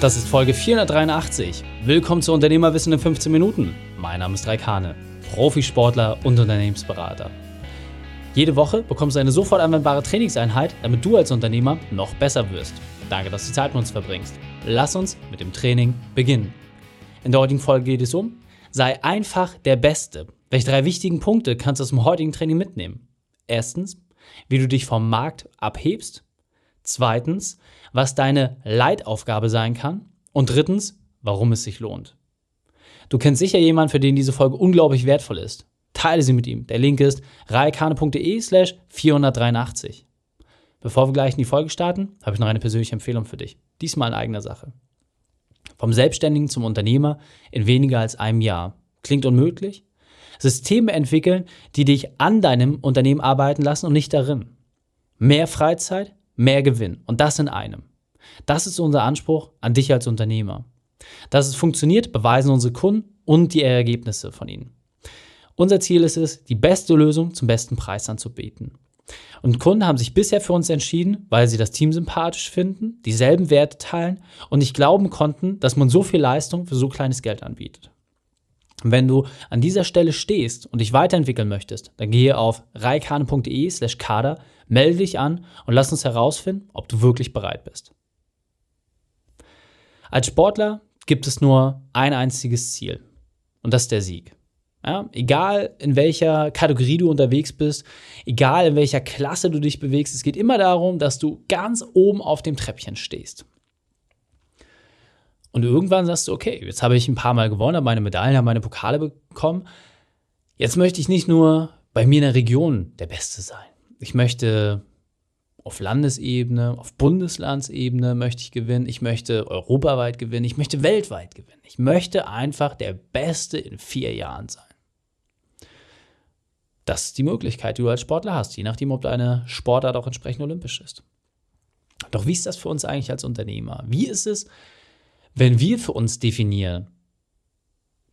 Das ist Folge 483. Willkommen zu Unternehmerwissen in 15 Minuten. Mein Name ist Raikane, Profisportler und Unternehmensberater. Jede Woche bekommst du eine sofort anwendbare Trainingseinheit, damit du als Unternehmer noch besser wirst. Danke, dass du Zeit mit uns verbringst. Lass uns mit dem Training beginnen. In der heutigen Folge geht es um Sei einfach der Beste. Welche drei wichtigen Punkte kannst du aus dem heutigen Training mitnehmen? Erstens, wie du dich vom Markt abhebst. Zweitens, was deine Leitaufgabe sein kann. Und drittens, warum es sich lohnt. Du kennst sicher jemanden, für den diese Folge unglaublich wertvoll ist. Teile sie mit ihm. Der Link ist reikane.de slash 483. Bevor wir gleich in die Folge starten, habe ich noch eine persönliche Empfehlung für dich. Diesmal in eigener Sache. Vom Selbstständigen zum Unternehmer in weniger als einem Jahr. Klingt unmöglich? Systeme entwickeln, die dich an deinem Unternehmen arbeiten lassen und nicht darin. Mehr Freizeit, mehr Gewinn. Und das in einem. Das ist unser Anspruch an dich als Unternehmer. Dass es funktioniert, beweisen unsere Kunden und die Ergebnisse von ihnen. Unser Ziel ist es, die beste Lösung zum besten Preis anzubieten. Und Kunden haben sich bisher für uns entschieden, weil sie das Team sympathisch finden, dieselben Werte teilen und nicht glauben konnten, dass man so viel Leistung für so kleines Geld anbietet. Wenn du an dieser Stelle stehst und dich weiterentwickeln möchtest, dann gehe auf reikane.de slash kader, melde dich an und lass uns herausfinden, ob du wirklich bereit bist. Als Sportler gibt es nur ein einziges Ziel und das ist der Sieg. Ja, egal in welcher Kategorie du unterwegs bist, egal in welcher Klasse du dich bewegst, es geht immer darum, dass du ganz oben auf dem Treppchen stehst. Und irgendwann sagst du, okay, jetzt habe ich ein paar Mal gewonnen, habe meine Medaillen, habe meine Pokale bekommen. Jetzt möchte ich nicht nur bei mir in der Region der Beste sein. Ich möchte auf Landesebene, auf Bundeslandsebene möchte ich gewinnen. Ich möchte europaweit gewinnen. Ich möchte weltweit gewinnen. Ich möchte einfach der Beste in vier Jahren sein. Das ist die Möglichkeit, die du als Sportler hast, je nachdem, ob deine Sportart auch entsprechend olympisch ist. Doch wie ist das für uns eigentlich als Unternehmer? Wie ist es, wenn wir für uns definieren,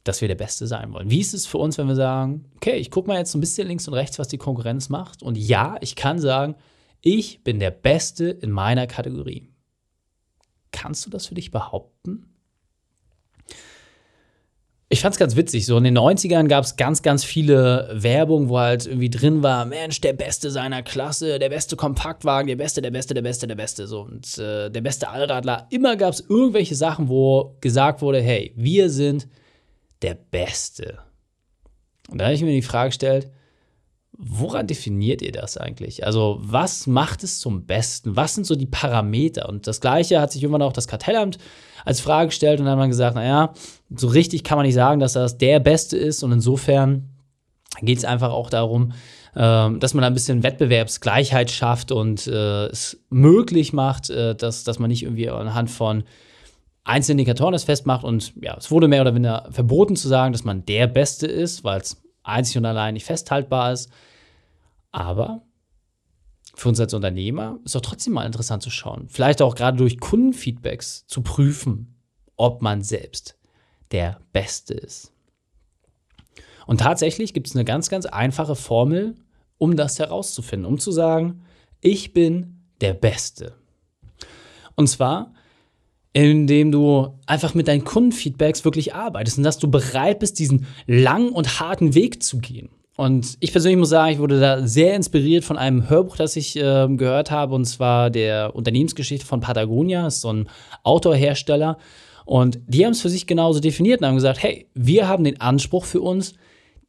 dass wir der Beste sein wollen? Wie ist es für uns, wenn wir sagen, okay, ich gucke mal jetzt so ein bisschen links und rechts, was die Konkurrenz macht und ja, ich kann sagen, ich bin der Beste in meiner Kategorie. Kannst du das für dich behaupten? Ich fand es ganz witzig. So in den 90ern gab es ganz, ganz viele Werbung, wo halt irgendwie drin war: Mensch, der Beste seiner Klasse, der beste Kompaktwagen, der Beste, der Beste, der Beste, der Beste. So und äh, der beste Allradler. Immer gab es irgendwelche Sachen, wo gesagt wurde: Hey, wir sind der Beste. Und da habe ich mir die Frage gestellt: Woran definiert ihr das eigentlich? Also, was macht es zum Besten? Was sind so die Parameter? Und das Gleiche hat sich irgendwann auch das Kartellamt als Frage gestellt und dann hat man gesagt, naja, so richtig kann man nicht sagen, dass das der Beste ist und insofern geht es einfach auch darum, äh, dass man ein bisschen Wettbewerbsgleichheit schafft und äh, es möglich macht, äh, dass, dass man nicht irgendwie anhand von einzelnen Indikatoren das festmacht und ja, es wurde mehr oder weniger verboten zu sagen, dass man der Beste ist, weil es einzig und allein nicht festhaltbar ist. Aber für uns als Unternehmer ist doch trotzdem mal interessant zu schauen. Vielleicht auch gerade durch Kundenfeedbacks zu prüfen, ob man selbst der Beste ist. Und tatsächlich gibt es eine ganz, ganz einfache Formel, um das herauszufinden, um zu sagen, ich bin der Beste. Und zwar, indem du einfach mit deinen Kundenfeedbacks wirklich arbeitest und dass du bereit bist, diesen langen und harten Weg zu gehen. Und ich persönlich muss sagen, ich wurde da sehr inspiriert von einem Hörbuch, das ich äh, gehört habe, und zwar der Unternehmensgeschichte von Patagonia, das ist so ein Outdoor-Hersteller. Und die haben es für sich genauso definiert und haben gesagt, hey, wir haben den Anspruch für uns,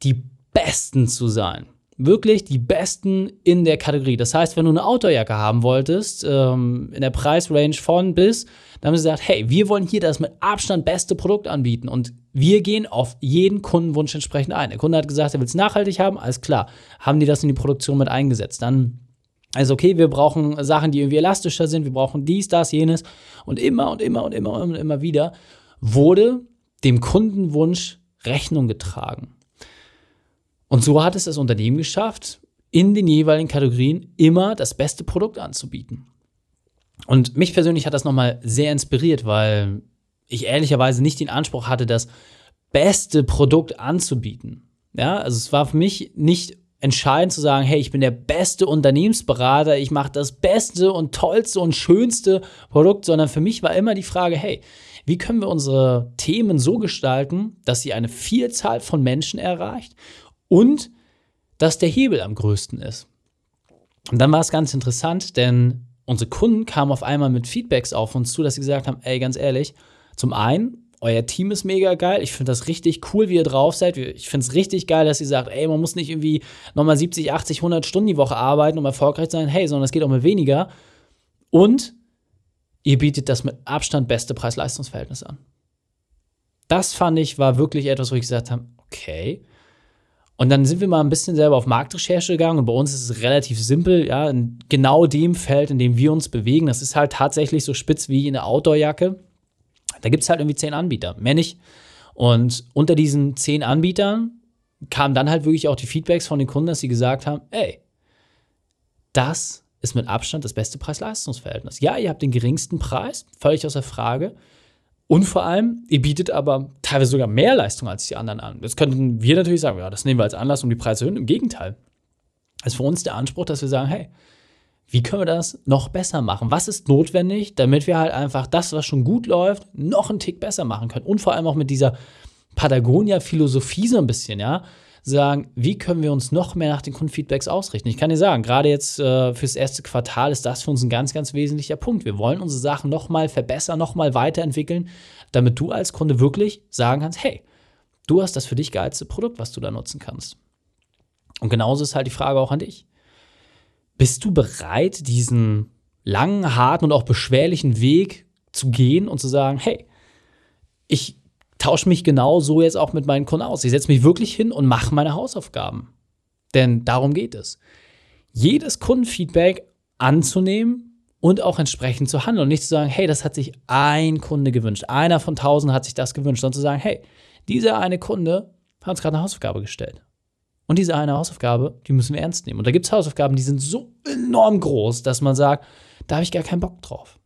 die Besten zu sein. Wirklich die Besten in der Kategorie. Das heißt, wenn du eine Outdoorjacke haben wolltest, ähm, in der Preisrange von bis, dann haben sie gesagt, hey, wir wollen hier das mit Abstand beste Produkt anbieten. Und wir gehen auf jeden Kundenwunsch entsprechend ein. Der Kunde hat gesagt, er will es nachhaltig haben, alles klar. Haben die das in die Produktion mit eingesetzt? Dann also okay, wir brauchen Sachen, die irgendwie elastischer sind, wir brauchen dies, das, jenes. Und immer und immer und immer und immer wieder wurde dem Kundenwunsch Rechnung getragen. Und so hat es das Unternehmen geschafft, in den jeweiligen Kategorien immer das beste Produkt anzubieten. Und mich persönlich hat das nochmal sehr inspiriert, weil ich ehrlicherweise nicht den Anspruch hatte, das beste Produkt anzubieten. Ja, also es war für mich nicht entscheiden zu sagen, hey, ich bin der beste Unternehmensberater, ich mache das beste und tollste und schönste Produkt, sondern für mich war immer die Frage, hey, wie können wir unsere Themen so gestalten, dass sie eine Vielzahl von Menschen erreicht und dass der Hebel am größten ist. Und dann war es ganz interessant, denn unsere Kunden kamen auf einmal mit Feedbacks auf uns zu, dass sie gesagt haben, ey, ganz ehrlich, zum einen euer Team ist mega geil. Ich finde das richtig cool, wie ihr drauf seid. Ich finde es richtig geil, dass ihr sagt, ey, man muss nicht irgendwie nochmal 70, 80, 100 Stunden die Woche arbeiten, um erfolgreich zu sein. Hey, sondern es geht auch mit weniger. Und ihr bietet das mit Abstand beste Preis-Leistungs-Verhältnis an. Das fand ich, war wirklich etwas, wo ich gesagt habe, okay. Und dann sind wir mal ein bisschen selber auf Marktrecherche gegangen und bei uns ist es relativ simpel, ja, in genau dem Feld, in dem wir uns bewegen. Das ist halt tatsächlich so spitz wie eine Outdoor-Jacke da gibt es halt irgendwie zehn Anbieter, mehr nicht. Und unter diesen zehn Anbietern kamen dann halt wirklich auch die Feedbacks von den Kunden, dass sie gesagt haben, ey, das ist mit Abstand das beste Preis-Leistungs-Verhältnis. Ja, ihr habt den geringsten Preis, völlig außer Frage. Und vor allem, ihr bietet aber teilweise sogar mehr Leistung als die anderen an. Jetzt könnten wir natürlich sagen, ja, das nehmen wir als Anlass, um die Preise zu erhöhen. Im Gegenteil. Ist für uns der Anspruch, dass wir sagen, hey, wie können wir das noch besser machen? Was ist notwendig, damit wir halt einfach das, was schon gut läuft, noch einen Tick besser machen können? Und vor allem auch mit dieser Patagonia-Philosophie so ein bisschen, ja, sagen, wie können wir uns noch mehr nach den Kundenfeedbacks ausrichten? Ich kann dir sagen, gerade jetzt äh, fürs erste Quartal ist das für uns ein ganz, ganz wesentlicher Punkt. Wir wollen unsere Sachen nochmal verbessern, nochmal weiterentwickeln, damit du als Kunde wirklich sagen kannst, hey, du hast das für dich geilste Produkt, was du da nutzen kannst. Und genauso ist halt die Frage auch an dich. Bist du bereit, diesen langen, harten und auch beschwerlichen Weg zu gehen und zu sagen, hey, ich tausche mich genau so jetzt auch mit meinen Kunden aus. Ich setze mich wirklich hin und mache meine Hausaufgaben. Denn darum geht es. Jedes Kundenfeedback anzunehmen und auch entsprechend zu handeln und nicht zu sagen, hey, das hat sich ein Kunde gewünscht. Einer von tausend hat sich das gewünscht, sondern zu sagen, hey, dieser eine Kunde hat uns gerade eine Hausaufgabe gestellt. Und diese eine Hausaufgabe, die müssen wir ernst nehmen. Und da gibt es Hausaufgaben, die sind so enorm groß, dass man sagt, da habe ich gar keinen Bock drauf.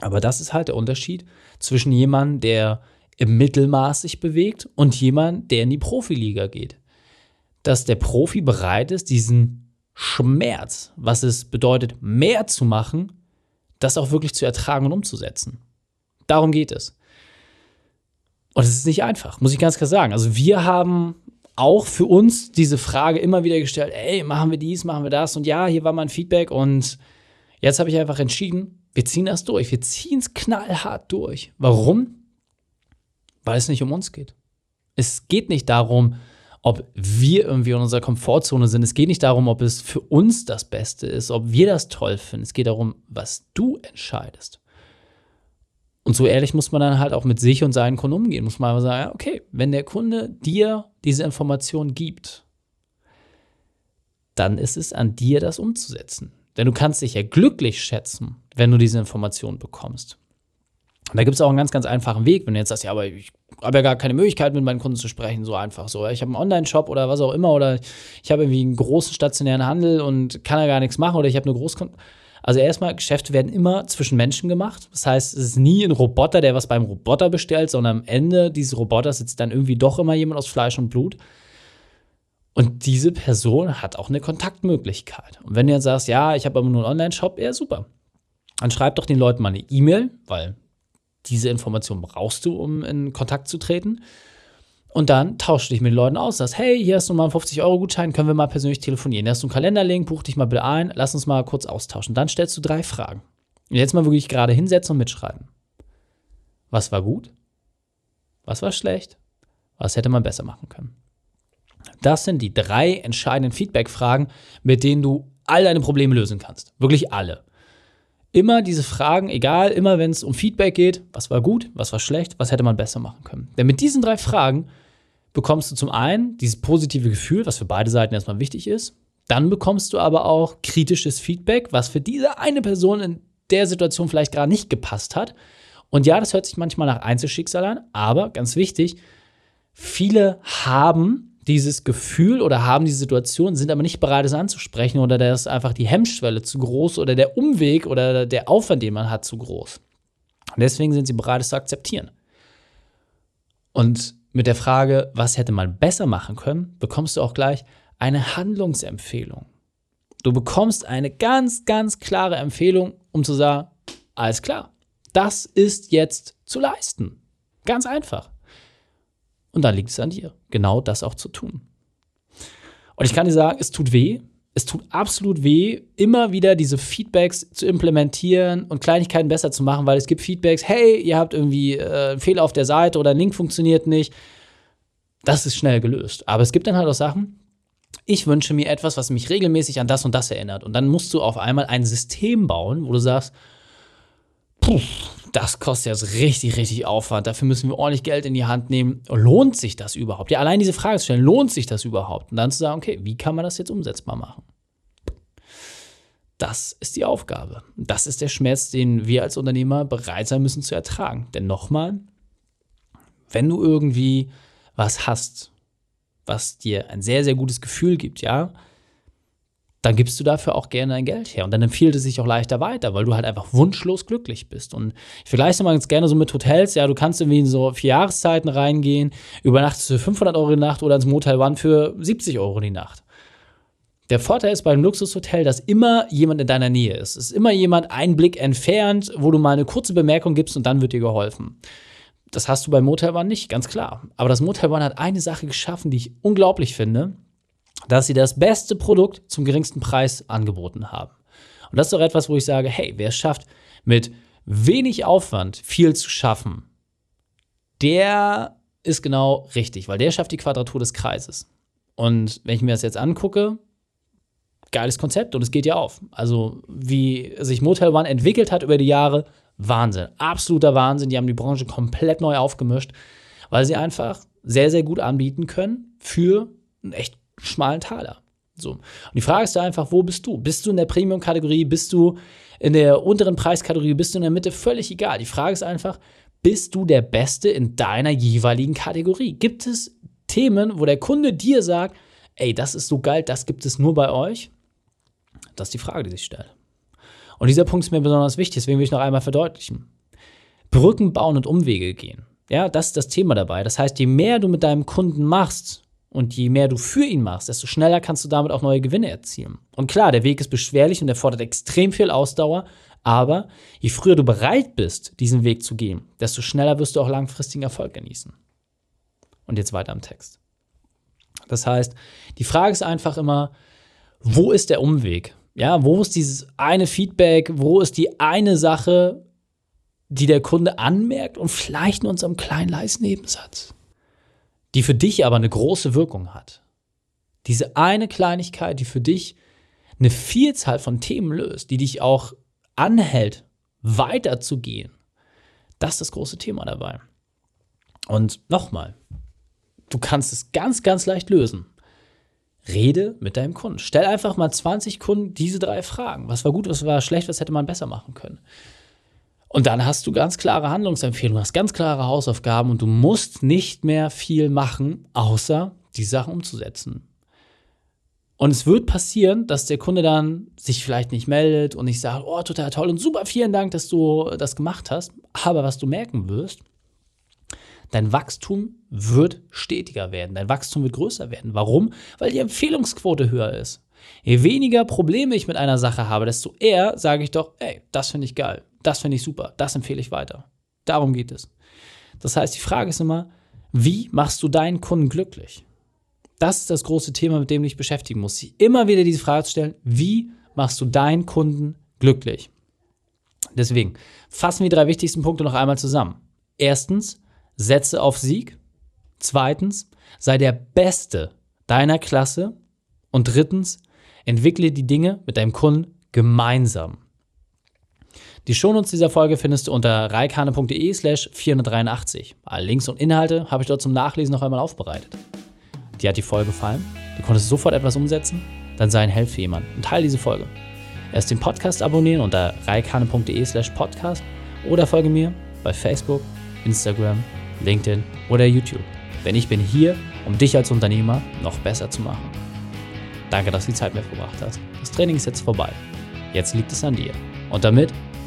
Aber das ist halt der Unterschied zwischen jemandem, der im Mittelmaß sich bewegt und jemand, der in die Profiliga geht. Dass der Profi bereit ist, diesen Schmerz, was es bedeutet, mehr zu machen, das auch wirklich zu ertragen und umzusetzen. Darum geht es. Und es ist nicht einfach, muss ich ganz klar sagen. Also wir haben auch für uns diese Frage immer wieder gestellt, ey, machen wir dies, machen wir das und ja, hier war mein Feedback und jetzt habe ich einfach entschieden, wir ziehen das durch, wir ziehen es knallhart durch. Warum? Weil es nicht um uns geht. Es geht nicht darum, ob wir irgendwie in unserer Komfortzone sind. Es geht nicht darum, ob es für uns das Beste ist, ob wir das toll finden. Es geht darum, was du entscheidest. Und so ehrlich muss man dann halt auch mit sich und seinen Kunden umgehen. Muss man sagen, okay, wenn der Kunde dir diese Information gibt, dann ist es an dir, das umzusetzen. Denn du kannst dich ja glücklich schätzen, wenn du diese Information bekommst. Und da gibt es auch einen ganz, ganz einfachen Weg, wenn du jetzt sagst, ja, aber ich habe ja gar keine Möglichkeit, mit meinen Kunden zu sprechen, so einfach so. Ich habe einen Online-Shop oder was auch immer, oder ich habe irgendwie einen großen stationären Handel und kann ja gar nichts machen, oder ich habe eine Großkunden. Also erstmal, Geschäfte werden immer zwischen Menschen gemacht. Das heißt, es ist nie ein Roboter, der was beim Roboter bestellt, sondern am Ende dieses Roboters sitzt dann irgendwie doch immer jemand aus Fleisch und Blut. Und diese Person hat auch eine Kontaktmöglichkeit. Und wenn du jetzt sagst, ja, ich habe aber nur einen Online-Shop, ja, super. Dann schreib doch den Leuten mal eine E-Mail, weil diese Information brauchst du, um in Kontakt zu treten. Und dann tausch dich mit den Leuten aus. Sagst, hey, hier hast du mal einen 50-Euro-Gutschein, können wir mal persönlich telefonieren. Hier hast du einen Kalenderlink, buch dich mal bitte ein, lass uns mal kurz austauschen. Dann stellst du drei Fragen. Und jetzt mal wirklich gerade hinsetzen und mitschreiben. Was war gut? Was war schlecht? Was hätte man besser machen können? Das sind die drei entscheidenden Feedback-Fragen, mit denen du all deine Probleme lösen kannst. Wirklich alle. Immer diese Fragen, egal, immer wenn es um Feedback geht, was war gut, was war schlecht, was hätte man besser machen können. Denn mit diesen drei Fragen bekommst du zum einen dieses positive Gefühl, was für beide Seiten erstmal wichtig ist. Dann bekommst du aber auch kritisches Feedback, was für diese eine Person in der Situation vielleicht gerade nicht gepasst hat. Und ja, das hört sich manchmal nach Einzelschicksal an, aber ganz wichtig, viele haben dieses Gefühl oder haben diese Situation, sind aber nicht bereit, es anzusprechen oder da ist einfach die Hemmschwelle zu groß oder der Umweg oder der Aufwand, den man hat, zu groß. Und deswegen sind sie bereit, es zu akzeptieren. Und mit der Frage, was hätte man besser machen können, bekommst du auch gleich eine Handlungsempfehlung. Du bekommst eine ganz, ganz klare Empfehlung, um zu sagen, alles klar, das ist jetzt zu leisten. Ganz einfach. Und dann liegt es an dir, genau das auch zu tun. Und ich kann dir sagen, es tut weh. Es tut absolut weh, immer wieder diese Feedbacks zu implementieren und Kleinigkeiten besser zu machen, weil es gibt Feedbacks, hey, ihr habt irgendwie äh, einen Fehler auf der Seite oder ein Link funktioniert nicht. Das ist schnell gelöst. Aber es gibt dann halt auch Sachen, ich wünsche mir etwas, was mich regelmäßig an das und das erinnert. Und dann musst du auf einmal ein System bauen, wo du sagst, puh, das kostet jetzt richtig, richtig Aufwand. Dafür müssen wir ordentlich Geld in die Hand nehmen. Lohnt sich das überhaupt? Ja, allein diese Frage zu stellen, lohnt sich das überhaupt? Und dann zu sagen, okay, wie kann man das jetzt umsetzbar machen? Das ist die Aufgabe. Das ist der Schmerz, den wir als Unternehmer bereit sein müssen zu ertragen. Denn nochmal, wenn du irgendwie was hast, was dir ein sehr, sehr gutes Gefühl gibt, ja, dann gibst du dafür auch gerne dein Geld her. Und dann empfiehlt es sich auch leichter weiter, weil du halt einfach wunschlos glücklich bist. Und ich vergleiche mal ganz gerne so mit Hotels. Ja, du kannst irgendwie in so vier Jahreszeiten reingehen, übernachtest für 500 Euro die Nacht oder ins Motel One für 70 Euro die Nacht. Der Vorteil ist beim Luxushotel, dass immer jemand in deiner Nähe ist. Es ist immer jemand einen Blick entfernt, wo du mal eine kurze Bemerkung gibst und dann wird dir geholfen. Das hast du beim Motel One nicht, ganz klar. Aber das Motel One hat eine Sache geschaffen, die ich unglaublich finde dass sie das beste Produkt zum geringsten Preis angeboten haben. Und das ist doch etwas, wo ich sage, hey, wer es schafft, mit wenig Aufwand viel zu schaffen, der ist genau richtig, weil der schafft die Quadratur des Kreises. Und wenn ich mir das jetzt angucke, geiles Konzept und es geht ja auf. Also, wie sich Motel One entwickelt hat über die Jahre, Wahnsinn. Absoluter Wahnsinn. Die haben die Branche komplett neu aufgemischt, weil sie einfach sehr, sehr gut anbieten können für einen echt schmalen Taler. So. Und die Frage ist da einfach, wo bist du? Bist du in der Premium-Kategorie? Bist du in der unteren Preiskategorie? Bist du in der Mitte? Völlig egal. Die Frage ist einfach, bist du der Beste in deiner jeweiligen Kategorie? Gibt es Themen, wo der Kunde dir sagt, ey, das ist so geil, das gibt es nur bei euch? Das ist die Frage, die sich stellt. Und dieser Punkt ist mir besonders wichtig, deswegen will ich noch einmal verdeutlichen. Brücken bauen und Umwege gehen. Ja, das ist das Thema dabei. Das heißt, je mehr du mit deinem Kunden machst, und je mehr du für ihn machst, desto schneller kannst du damit auch neue Gewinne erzielen. Und klar, der Weg ist beschwerlich und er fordert extrem viel Ausdauer, aber je früher du bereit bist, diesen Weg zu gehen, desto schneller wirst du auch langfristigen Erfolg genießen. Und jetzt weiter am Text. Das heißt, die Frage ist einfach immer, wo ist der Umweg? Ja, wo ist dieses eine Feedback? Wo ist die eine Sache, die der Kunde anmerkt und vielleicht in unserem kleinen leisen Nebensatz? Die für dich aber eine große Wirkung hat. Diese eine Kleinigkeit, die für dich eine Vielzahl von Themen löst, die dich auch anhält, weiterzugehen. Das ist das große Thema dabei. Und nochmal, du kannst es ganz, ganz leicht lösen. Rede mit deinem Kunden. Stell einfach mal 20 Kunden diese drei Fragen. Was war gut, was war schlecht, was hätte man besser machen können? Und dann hast du ganz klare Handlungsempfehlungen, hast ganz klare Hausaufgaben und du musst nicht mehr viel machen, außer die Sachen umzusetzen. Und es wird passieren, dass der Kunde dann sich vielleicht nicht meldet und nicht sagt, oh, total toll und super, vielen Dank, dass du das gemacht hast. Aber was du merken wirst, dein Wachstum wird stetiger werden, dein Wachstum wird größer werden. Warum? Weil die Empfehlungsquote höher ist. Je weniger Probleme ich mit einer Sache habe, desto eher sage ich doch, ey, das finde ich geil. Das finde ich super, das empfehle ich weiter. Darum geht es. Das heißt, die Frage ist immer, wie machst du deinen Kunden glücklich? Das ist das große Thema, mit dem du dich beschäftigen musst. Sie immer wieder diese Frage zu stellen, wie machst du deinen Kunden glücklich? Deswegen fassen wir die drei wichtigsten Punkte noch einmal zusammen. Erstens, setze auf Sieg. Zweitens, sei der Beste deiner Klasse. Und drittens, entwickle die Dinge mit deinem Kunden gemeinsam. Die Shownotes dieser Folge findest du unter reikane.de slash 483. Alle Links und Inhalte habe ich dort zum Nachlesen noch einmal aufbereitet. Dir hat die Folge gefallen? Du konntest sofort etwas umsetzen? Dann sei ein Held für jemanden und teile diese Folge. Erst den Podcast abonnieren unter reikane.de slash podcast oder folge mir bei Facebook, Instagram, LinkedIn oder YouTube. Denn ich bin hier, um dich als Unternehmer noch besser zu machen. Danke, dass du die Zeit mit verbracht hast. Das Training ist jetzt vorbei. Jetzt liegt es an dir. Und damit